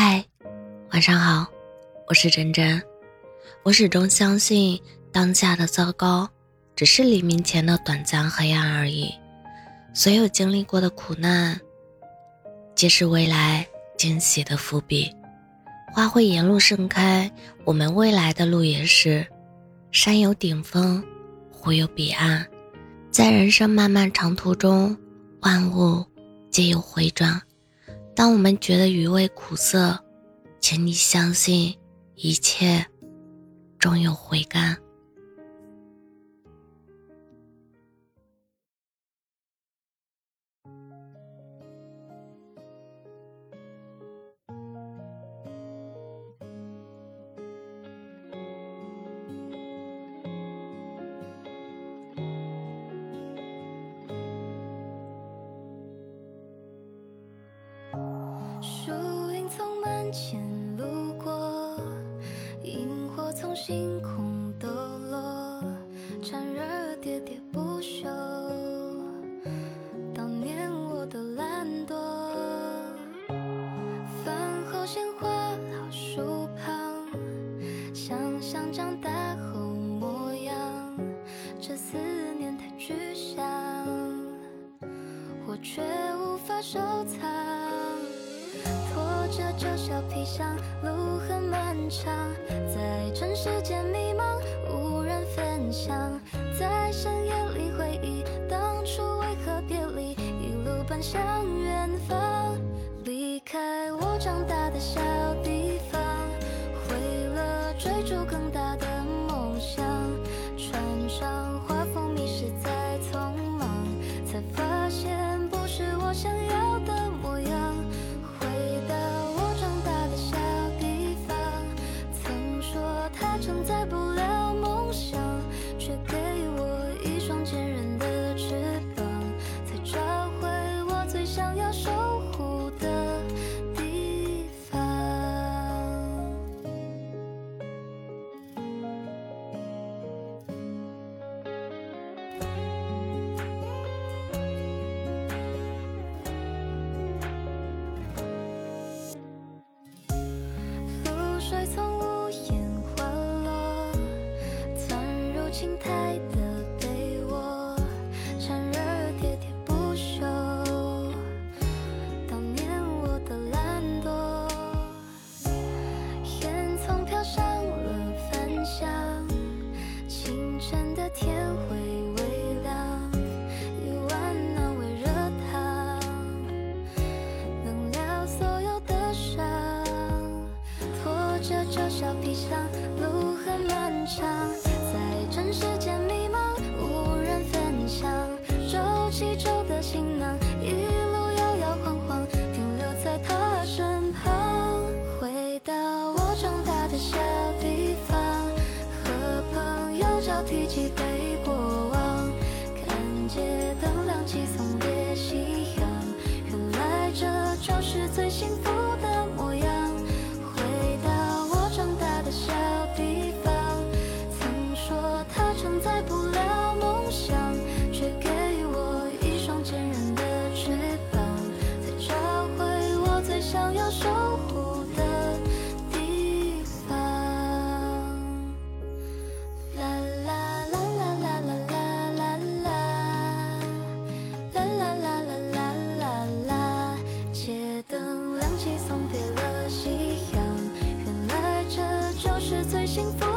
嗨，晚上好，我是真真。我始终相信，当下的糟糕只是黎明前的短暂黑暗而已。所有经历过的苦难，皆是未来惊喜的伏笔。花会沿路盛开，我们未来的路也是。山有顶峰，湖有彼岸，在人生漫漫长途中，万物皆有回转。当我们觉得余味苦涩，请你相信，一切终有回甘。收藏。拖着旧小皮箱，路很漫长，在尘世间迷茫，无人分享，在深夜里回忆当初为何别离，一路奔向远方，离开我长大的小地方，为了追逐更大的梦想，穿上画风迷失在匆忙，才发现我想要的模样回到我长大的小地方。曾说它承载不了梦想却给我水从屋檐滑落窜入青苔小皮箱，路很漫长。在尘世间迷茫，无人分享。皱起皱的行囊，一路摇摇晃晃，停留在他身旁。回到我长大的小地方，和朋友交替几杯过往，看街灯亮起，送别夕阳。原来这就是最幸福想要守护的地方。啦啦啦啦啦啦啦啦啦，啦啦啦啦啦啦啦，街灯亮起，送别了夕阳，原来这就是最幸福。